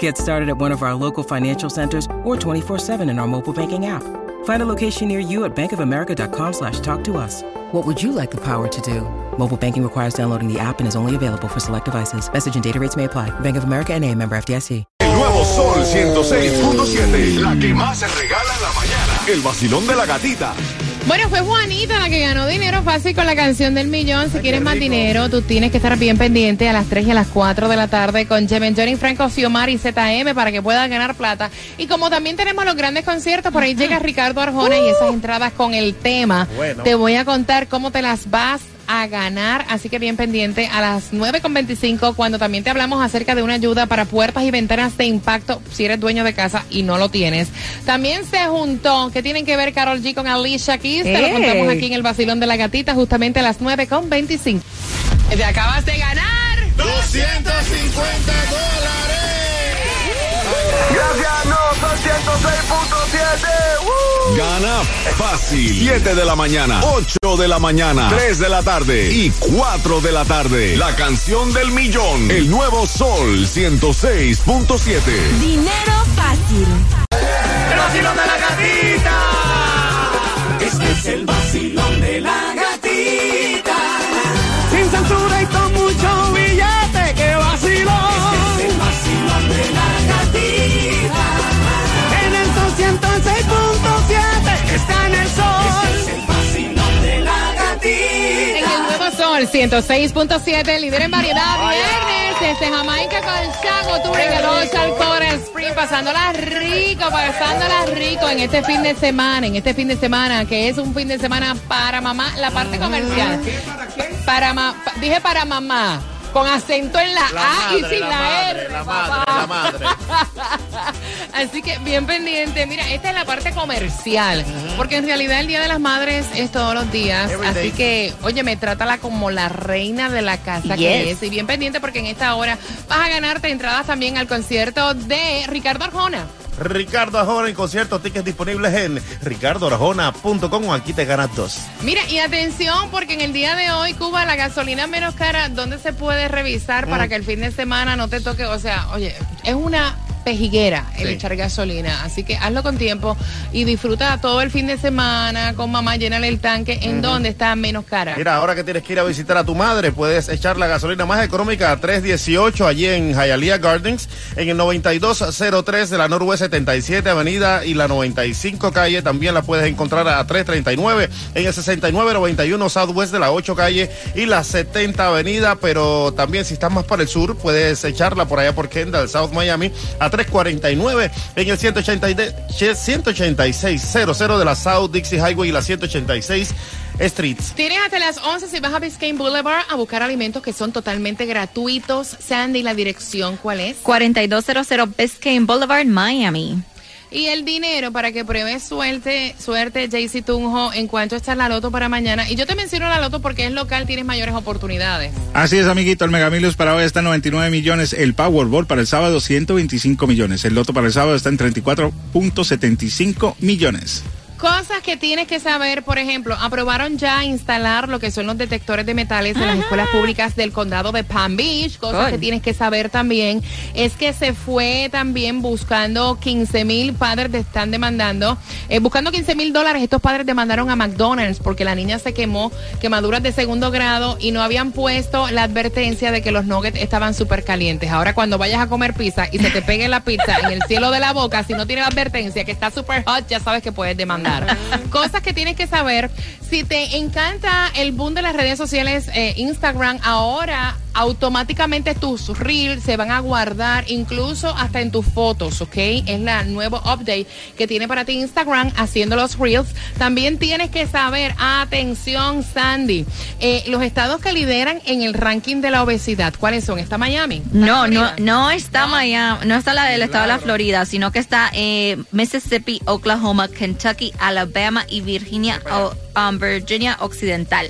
Get started at one of our local financial centers or 24-7 in our mobile banking app. Find a location near you at bankofamerica.com slash talk to us. What would you like the power to do? Mobile banking requires downloading the app and is only available for select devices. Message and data rates may apply. Bank of America and a member FDIC. El nuevo Sol 106.7. La que más se regala en la mañana. El vacilón de la gatita. Bueno, fue Juanita la que ganó dinero fácil con la canción del millón. Si quieres más dinero, tú tienes que estar bien pendiente a las 3 y a las 4 de la tarde con Jemen Johnny, Franco Fiomar y ZM para que puedas ganar plata. Y como también tenemos los grandes conciertos, por ahí llega Ricardo Arjona y esas entradas con el tema. Te voy a contar cómo te las vas a ganar, así que bien pendiente a las 9.25 cuando también te hablamos acerca de una ayuda para puertas y ventanas de impacto si eres dueño de casa y no lo tienes. También se juntó, que tienen que ver Carol G con Alicia Keys, te lo contamos aquí en el vacilón de la gatita justamente a las 9.25. Te acabas de ganar 250 dólares. Gracias, no, son 106.7. Gana fácil. 7 de la mañana, 8 de la mañana, 3 de la tarde y 4 de la tarde. La canción del millón. El nuevo Sol 106.7. Dinero fácil. El vacilón de la gatita. Este es el vacilón Sol 106.7, líder en variedad, viernes desde Jamaica con Chago Tour en el Ocean Coral Spring, pasándola rico, pasándola rico en este fin de semana, en este fin de semana, que es un fin de semana para mamá, la parte comercial. ¿Para qué? Para ma- pa- dije para mamá. Con acento en la, A y sin la, R. papá. Así que bien pendiente. Mira, esta es la parte comercial. Porque en realidad el Día de las Madres es todos los días. así que, oye, me trátala como la reina de la casa que es. Y bien pendiente porque en esta hora vas a ganarte entradas también al concierto de Ricardo Arjona. Ricardo Arjona en concierto, tickets disponibles en ricardoarjona.com. Aquí te ganas dos. Mira, y atención, porque en el día de hoy, Cuba, la gasolina menos cara, ¿dónde se puede revisar para que el fin de semana no te toque? O sea, oye, es una pejiguera el Sí. echar gasolina. Así que hazlo con tiempo y disfruta todo el fin de semana con mamá, llénale el tanque en donde está menos cara. Mira, ahora que tienes que ir a visitar a tu madre, puedes echar la gasolina más económica a 318 allí en Hialeah Gardens, en el 9203 de la Norwest 77 Avenida y la 95 calle. También la puedes encontrar a 339 en el 6991 Southwest de la 8 calle y la 70 Avenida. Pero también si estás más para el sur, puedes echarla por allá por Kendall, South Miami, a 349 en el 180 18600 de la South Dixie Highway y la 186 Streets. Tienes hasta las 11 si vas a Biscayne Boulevard a buscar alimentos que son totalmente gratuitos. Sandy, la dirección, ¿cuál es? 4200 Biscayne Boulevard, Miami. Y el dinero para que pruebes suerte, suerte, JC Tunjo, en cuanto está la loto para mañana. Y yo te menciono la loto porque es local, tienes mayores oportunidades. Así es, amiguito. El Mega Millions para hoy está en 99 millones. El Powerball para el sábado, 125 millones. El Loto para el sábado está en 34.75 millones. Cosas que tienes que saber, por ejemplo, aprobaron ya instalar lo que son los detectores de metales en las escuelas públicas del condado de Palm Beach. Cosas que tienes que saber también es que se fue también buscando 15 mil padres te están demandando, eh, buscando 15 mil dólares. Estos padres demandaron a McDonald's porque la niña se quemó, quemaduras de segundo grado y no habían puesto la advertencia de que los nuggets estaban súper calientes. Ahora cuando vayas a comer pizza y se te pegue la pizza en el cielo de la boca, si no tiene la advertencia que está súper hot, ya sabes que puedes demandar. Cosas que tienes que saber. Si te encanta el boom de las redes sociales, eh, Instagram, ahora automáticamente tus reels se van a guardar incluso hasta en tus fotos, ¿ok? Es la nuevo update que tiene para ti Instagram haciendo los reels. También tienes que saber, atención Sandy, eh, los estados que lideran en el ranking de la obesidad, ¿cuáles son? ¿Está Miami? ¿Está No, no, no está Miami, no está la del estado de la Florida, sino que está eh, Mississippi, Oklahoma, Kentucky, Alabama y Virginia, o, um, Virginia Occidental.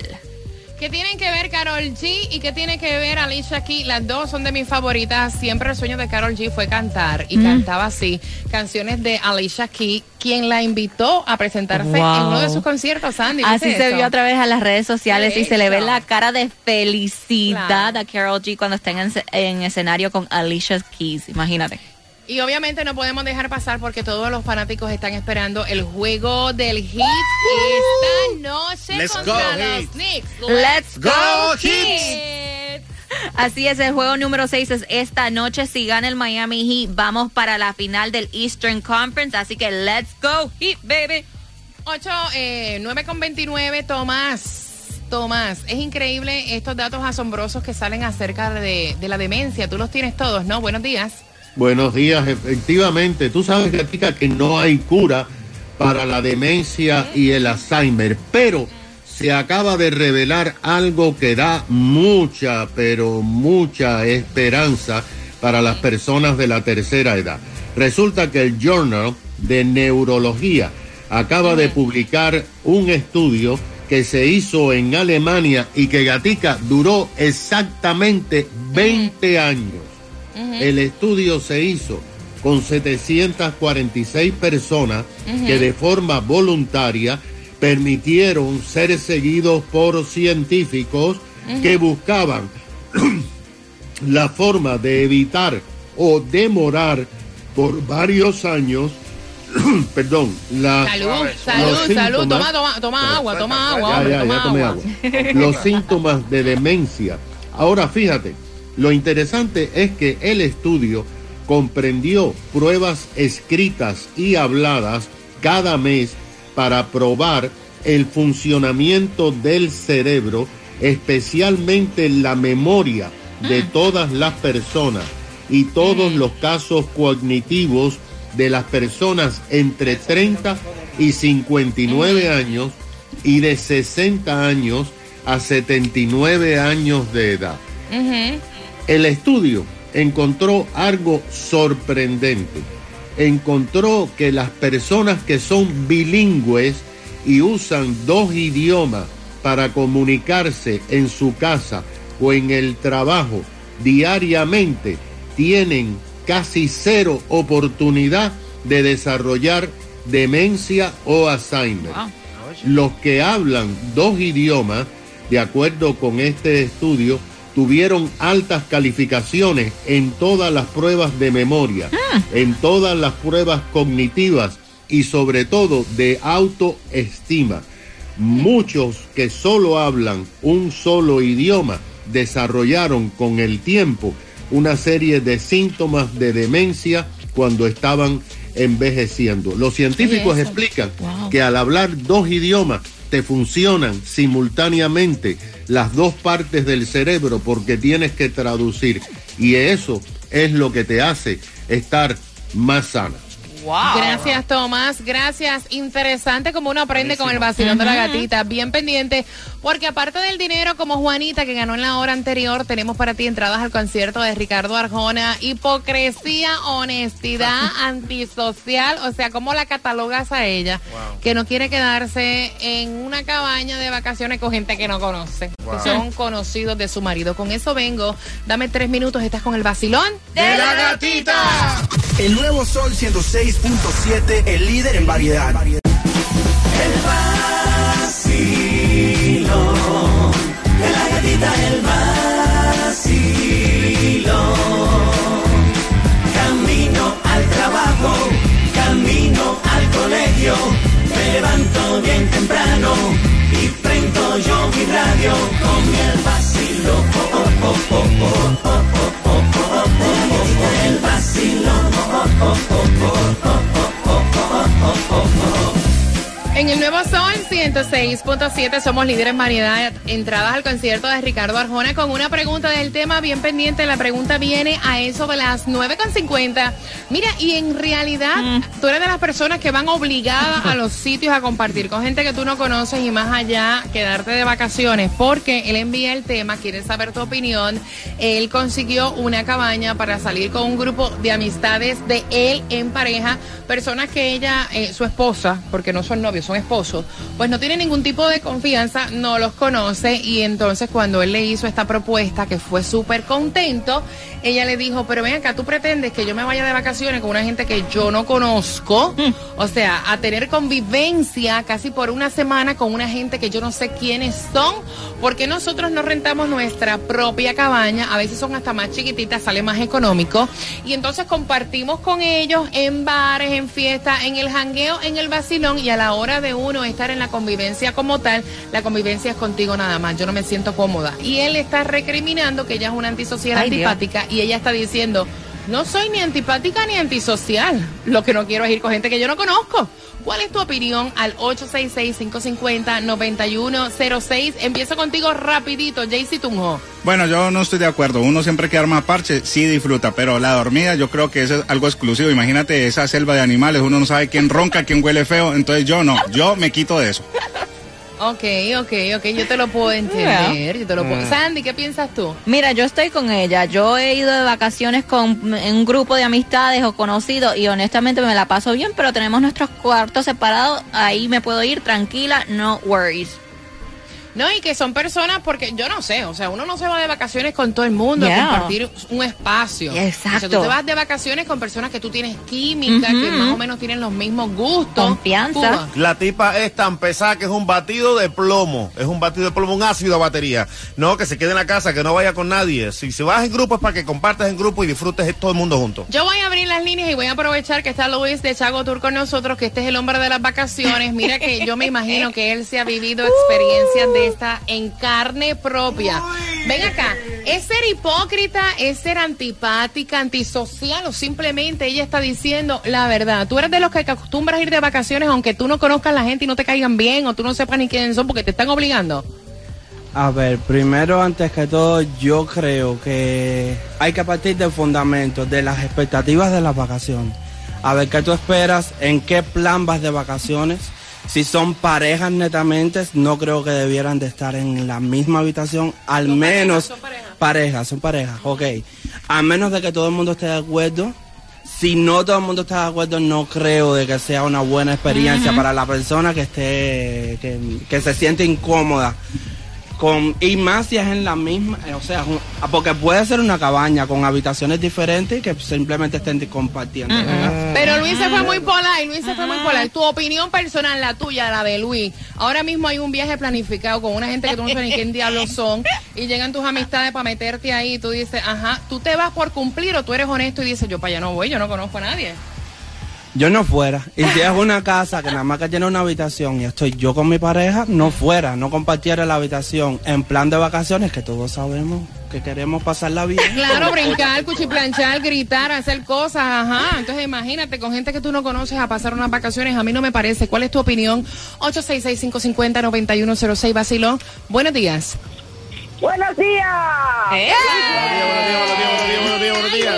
¿Qué tienen que ver Carol G y qué tiene que ver Alicia Keys? Las dos son de mis favoritas. Siempre el sueño de Carol G fue cantar y cantaba así canciones de Alicia Keys, quien la invitó a presentarse Wow. en uno de sus conciertos, Sandy. Así ¿viste se eso? vio a través de las redes sociales y se le ve la cara de felicidad Claro. a Carol G cuando está en, en escenario con Alicia Keys. Imagínate. Y obviamente no podemos dejar pasar porque todos los fanáticos están esperando el juego del hit esta noche Let's contra go, los Heat. Knicks. Let's go, Heat. Así es, el juego número 6 es esta noche. Si gana el Miami Heat, vamos para la final del Eastern Conference. Así que let's go, Heat, baby. 8, eh, 9 con 29, Tomás. Tomás, es increíble estos datos asombrosos que salen acerca de, de la demencia. Tú los tienes todos, ¿no? Buenos días. Buenos días, efectivamente. Tú sabes, Gatica, que no hay cura para la demencia y el Alzheimer, pero se acaba de revelar algo que da mucha, pero mucha esperanza para las personas de la tercera edad. Resulta que el Journal de Neurología acaba de publicar un estudio que se hizo en Alemania y que Gatica duró exactamente 20 años. El estudio se hizo con 746 personas que de forma voluntaria permitieron ser seguidos por científicos que buscaban la forma de evitar o demorar por varios años, perdón, la, Salud, salud, Toma, toma, toma agua, toma agua, ya, hombre, ya, toma ya tomé agua. agua. Los síntomas de demencia. Ahora fíjate, lo interesante es que el estudio comprendió pruebas escritas y habladas cada mes para probar el funcionamiento del cerebro, especialmente la memoria de todas las personas y todos los casos cognitivos de las personas entre 30 y 59 años y de 60 años a 79 años de edad. El estudio encontró algo sorprendente. Encontró que las personas que son bilingües y usan dos idiomas para comunicarse en su casa o en el trabajo diariamente tienen casi cero oportunidad de desarrollar demencia o Alzheimer. Los que hablan dos idiomas, de acuerdo con este estudio, tuvieron altas calificaciones en todas las pruebas de memoria, en todas las pruebas cognitivas y sobre todo de autoestima. Muchos que solo hablan un solo idioma desarrollaron con el tiempo una serie de síntomas de demencia cuando estaban envejeciendo. Los científicos explican Wow. que al hablar dos idiomas te funcionan simultáneamente las dos partes del cerebro porque tienes que traducir y eso es lo que te hace estar más sana. Gracias, Tomás. Gracias. Interesante como uno aprende con el vacilón de la gatita. Bien pendiente. Porque aparte del dinero, como Juanita, que ganó en la hora anterior, tenemos para ti entradas al concierto de Ricardo Arjona. Hipocresía, honestidad, antisocial. O sea, ¿cómo la catalogas a ella? Que no quiere quedarse en una cabaña de vacaciones con gente que no conoce. Que son conocidos de su marido. Con eso vengo. Dame tres minutos. Estás con el vacilón. ¡De la gatita! El nuevo Sol 106.7, el líder en variedad. El En el Nuevo Sol 106.7 somos líderes en variedad. Entradas al concierto de Ricardo Arjona con una pregunta del tema bien pendiente. La pregunta viene a eso de las 9.50. Mira, y en realidad tú eres de las personas que van obligadas a los sitios a compartir con gente que tú no conoces y más allá quedarte de vacaciones porque él envía el tema, quiere saber tu opinión. Él consiguió una cabaña para salir con un grupo de amistades de él en pareja, personas que ella, eh, su esposa, porque no son novios, son esposos, pues no tiene ningún tipo de confianza, no los conoce. Y entonces cuando él le hizo esta propuesta, que fue súper contento, ella le dijo, pero ven acá, tú pretendes que yo me vaya de vacaciones con una gente que yo no conozco, o sea, a tener convivencia casi por una semana con una gente que yo no sé quiénes son, porque nosotros no rentamos nuestra propia cabaña, a veces son hasta más chiquititas, sale más económico, y entonces compartimos con ellos en bares, en fiestas, en el jangueo, en el vacilón, y a la hora de uno estar en la convivencia como tal, la convivencia es contigo nada más, yo no me siento cómoda. Y él está recriminando que ella es una antisocial Ay, Dios. antipática y ella está diciendo, no soy ni antipática ni antisocial. Lo que no quiero es ir con gente que yo no conozco. ¿Cuál es tu opinión al 866-550-9106? Empiezo contigo rapidito, Jaycee Tunjo. Bueno, yo no estoy de acuerdo. Uno siempre que arma parche, sí disfruta, pero la dormida yo creo que eso es algo exclusivo. Imagínate esa selva de animales, uno no sabe quién ronca, quién huele feo, entonces yo no, yo me quito de eso. Ok, ok, ok, yo te lo puedo entender. Yo te lo puedo... Mm. Sandy, ¿qué piensas tú? Mira, yo estoy con ella. Yo he ido de vacaciones con en un grupo de amistades o conocidos y honestamente me la paso bien, pero tenemos nuestros cuartos separados. Ahí me puedo ir tranquila, no worries. No, y que son personas, porque yo no sé, o sea, uno no se va de vacaciones con todo el mundo Yeah. a compartir un espacio. Exacto. O sea, tú te vas de vacaciones con personas que tú tienes química, que más o menos tienen los mismos gustos. Confianza. Cuba. La tipa es tan pesada que es un batido de plomo. Es un batido de plomo, un ácido a batería. No, que se quede en la casa, que no vaya con nadie. Si se vas en grupo es para que compartas en grupo y disfrutes todo el mundo junto. Yo voy a abrir las líneas y voy a aprovechar que está Luis de Chago Tour con nosotros, que este es el hombre de las vacaciones. Mira que yo me imagino que él se ha vivido experiencias de esta en carne propia. Ven acá, ¿es ser hipócrita, es ser antipática, antisocial o simplemente ella está diciendo la verdad? Tú eres de los que acostumbras ir de vacaciones aunque tú no conozcas a la gente y no te caigan bien o tú no sepas ni quiénes son porque te están obligando. A ver, primero, antes que todo, yo creo que hay que partir del fundamento, de las expectativas de las vacaciones. A ver, ¿qué tú esperas? ¿En qué plan vas de vacaciones? Si son parejas netamente, no creo que debieran de estar en la misma habitación, al menos... parejas, son parejas, ok. A menos de que todo el mundo esté de acuerdo. Si no todo el mundo está de acuerdo, no creo de que sea una buena experiencia para la persona que esté, que, que se siente incómoda. Con, y más si es en la misma, eh, o sea, un- porque puede ser una cabaña con habitaciones diferentes que simplemente estén compartiendo. Pero Luis se fue muy polar, Luis se fue muy polar. Tu opinión personal, la tuya, la de Luis. Ahora mismo hay un viaje planificado con una gente que tú no sabes ni quién diablos son y llegan tus amistades para meterte ahí y tú dices, ajá, tú te vas por cumplir o tú eres honesto y dices, yo para allá no voy, yo no conozco a nadie. Yo no fuera. Y si es una casa que nada más que tiene una habitación y estoy yo con mi pareja, no fuera, no compartiera la habitación en plan de vacaciones que todos sabemos que queremos pasarla bien. Claro, brincar, cuchiplanchar, gritar, hacer cosas, ajá. Entonces imagínate con gente que tú no conoces a pasar unas vacaciones, a mí no me parece. ¿Cuál es tu opinión? 866-550-9106, Basilón. Buenos días. Buenos días. ¡Eh! Buenos días, buenos días, buenos días.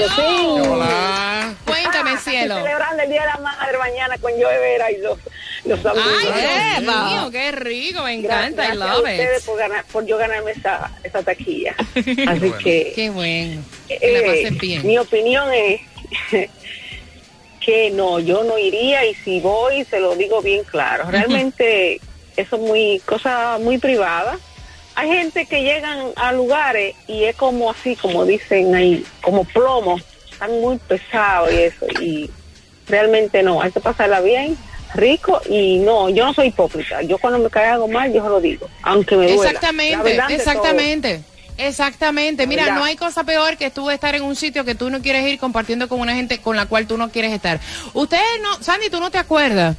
Hola. Cuéntame, cielo. El Día de la Madre mañana con Joe Vera y los, los Ay, amigos. Dios mío, qué rico, me encanta, I Gracias a love ustedes it. por, ganar, por yo ganarme esa, esa taquilla. Así que Qué bueno. Que eh, la pasen bien. mi opinión es que no, yo no iría y si voy se lo digo bien claro. Realmente eso es muy cosa muy privada. Hay gente que llegan a lugares y es como así, como dicen ahí, como plomo, están muy pesados y eso y realmente no, hay que pasarla bien, rico y no, yo no soy hipócrita. Yo cuando me cae algo mal, yo lo digo, aunque me duela. La Exactamente, exactamente. Exactamente. Mira, no hay cosa peor que tú estar en un sitio que tú no quieres ir compartiendo con una gente con la cual tú no quieres estar. Ustedes no, Sandy, tú no te acuerdas.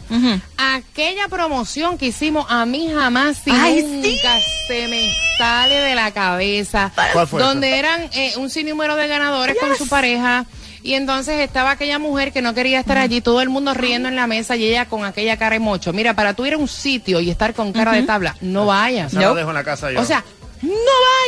Aquella promoción que hicimos a mí jamás y Ay, nunca se me sale de la cabeza. ¿Cuál fue Donde eran eh, un sinnúmero de ganadores con su pareja. Y entonces estaba aquella mujer que no quería estar allí, todo el mundo riendo en la mesa y ella con aquella cara de mocho. Mira, para tú ir a un sitio y estar con cara de tabla, no vayas. Esa la dejo en la casa yo. O sea, no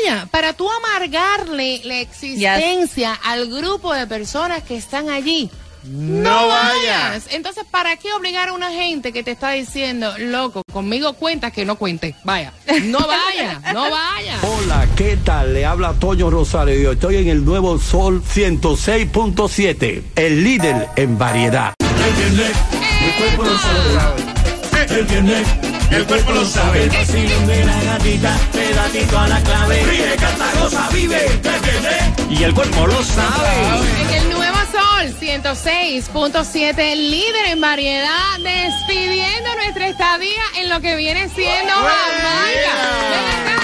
vaya. Para tú amargarle la existencia al grupo de personas que están allí. No, vayas. Entonces, ¿para qué obligar a una gente que te está diciendo, loco, conmigo cuentas que no cuente? Vaya. No vaya, no vaya. Hola, ¿qué tal? Le habla Toño Rosario y yo estoy en el nuevo Sol 106.7, el líder en variedad. El cuerpo lo sabe. El viernes, el cuerpo lo sabe. El vacilón de la gatita, pedatito a la clave. Ríe, canta, goza, vive. El viernes. Y el cuerpo lo sabe. Sol 106.7, líder en variedad, despidiendo nuestra estadía en lo que viene siendo Jamaica.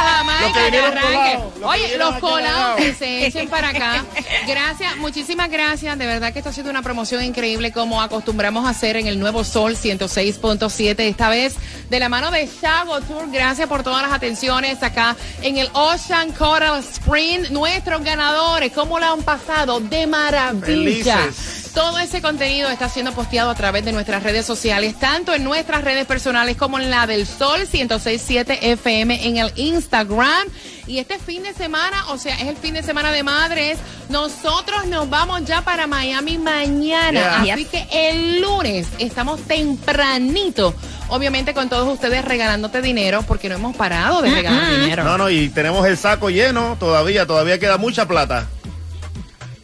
Jamaica? Arranque? Oye, los colados colados. que se echen para acá. Gracias, muchísimas gracias. De verdad que esto ha sido una promoción increíble como acostumbramos a hacer en el nuevo Sol 106.7. Esta vez de la mano de Chago Tour. Gracias por todas las atenciones acá en el Ocean Coral Spring. Nuestros ganadores, ¿cómo la han pasado? De maravilla. Felices. Todo ese contenido está siendo posteado a través de nuestras redes sociales, tanto en nuestras redes personales como en la del Sol 1067 FM en el Instagram. Y este fin de semana, o sea, es el fin de semana de madres, nosotros nos vamos ya para Miami mañana. Yeah. Así que el lunes estamos tempranito, obviamente con todos ustedes regalándote dinero, porque no hemos parado de regalar dinero. No, no, y tenemos el saco lleno todavía, todavía queda mucha plata.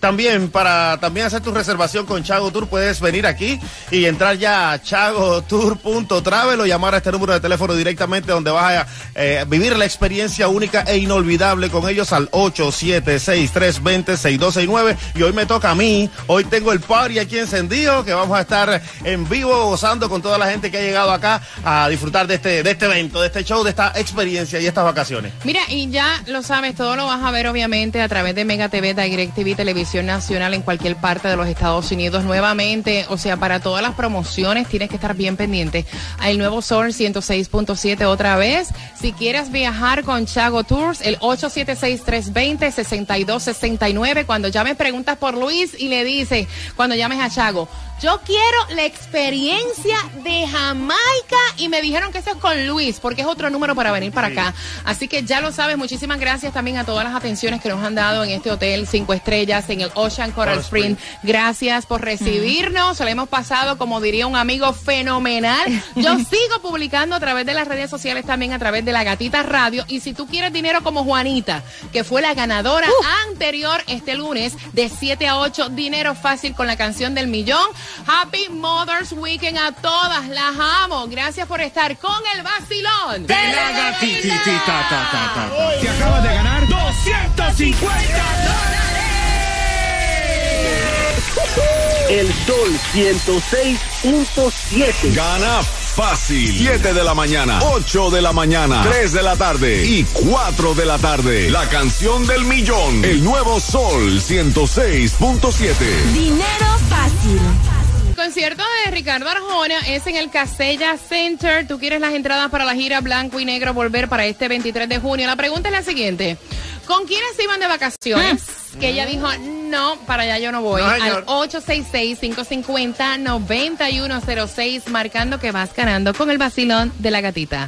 También para también hacer tu reservación con Chago Tour puedes venir aquí y entrar ya a chagotour.travel o llamar a este número de teléfono directamente donde vas a eh, vivir la experiencia única e inolvidable con ellos al 876-320-6269 y hoy me toca a mí, hoy tengo el party aquí encendido que vamos a estar en vivo gozando con toda la gente que ha llegado acá a disfrutar de este, de este evento, de este show, de esta experiencia y estas vacaciones. Mira, y ya lo sabes, todo lo vas a ver obviamente a través de Mega TV, Direct TV, Televisión Nacional en cualquier parte de los Estados Unidos. Nuevamente, o sea, para todas las promociones tienes que estar bien pendiente al nuevo Sol 106.7 otra vez. Si quieres viajar con Chago Tours, el 876-320-6269. Cuando llames, preguntas por Luis y le dices, cuando llames a Chago, yo quiero la experiencia de Jamaica y me dijeron que eso es con Luis, porque es otro número para venir para acá. Así que ya lo sabes, muchísimas gracias también a todas las atenciones que nos han dado en este hotel cinco estrellas en el Ocean Coral Spring. Spring. Gracias por recibirnos, se lo hemos pasado, como diría un amigo, fenomenal. Yo sigo publicando a través de las redes sociales también, a través de la Gatita Radio. Y si tú quieres dinero como Juanita, que fue la ganadora anterior este lunes de 7 a 8, dinero fácil con la canción del millón. Happy Mother's Weekend a todas, las amo. Gracias por estar con el vacilón. De la gatititita. Te acabas de ganar 250 El Sol 106.7. Gana fácil. 7 de la mañana, 8 de la mañana, 3 de la tarde y 4 de la tarde. La canción del millón. El nuevo Sol 106.7. Dinero fácil. El concierto de Ricardo Arjona es en el Casella Center. Tú quieres las entradas para la gira Blanco y Negro Volver para este 23 de junio. La pregunta es la siguiente. ¿Con quiénes iban de vacaciones? Que ella dijo, no, para allá yo no voy. No. Al 866-550-9106, marcando que vas ganando con el vacilón de la gatita.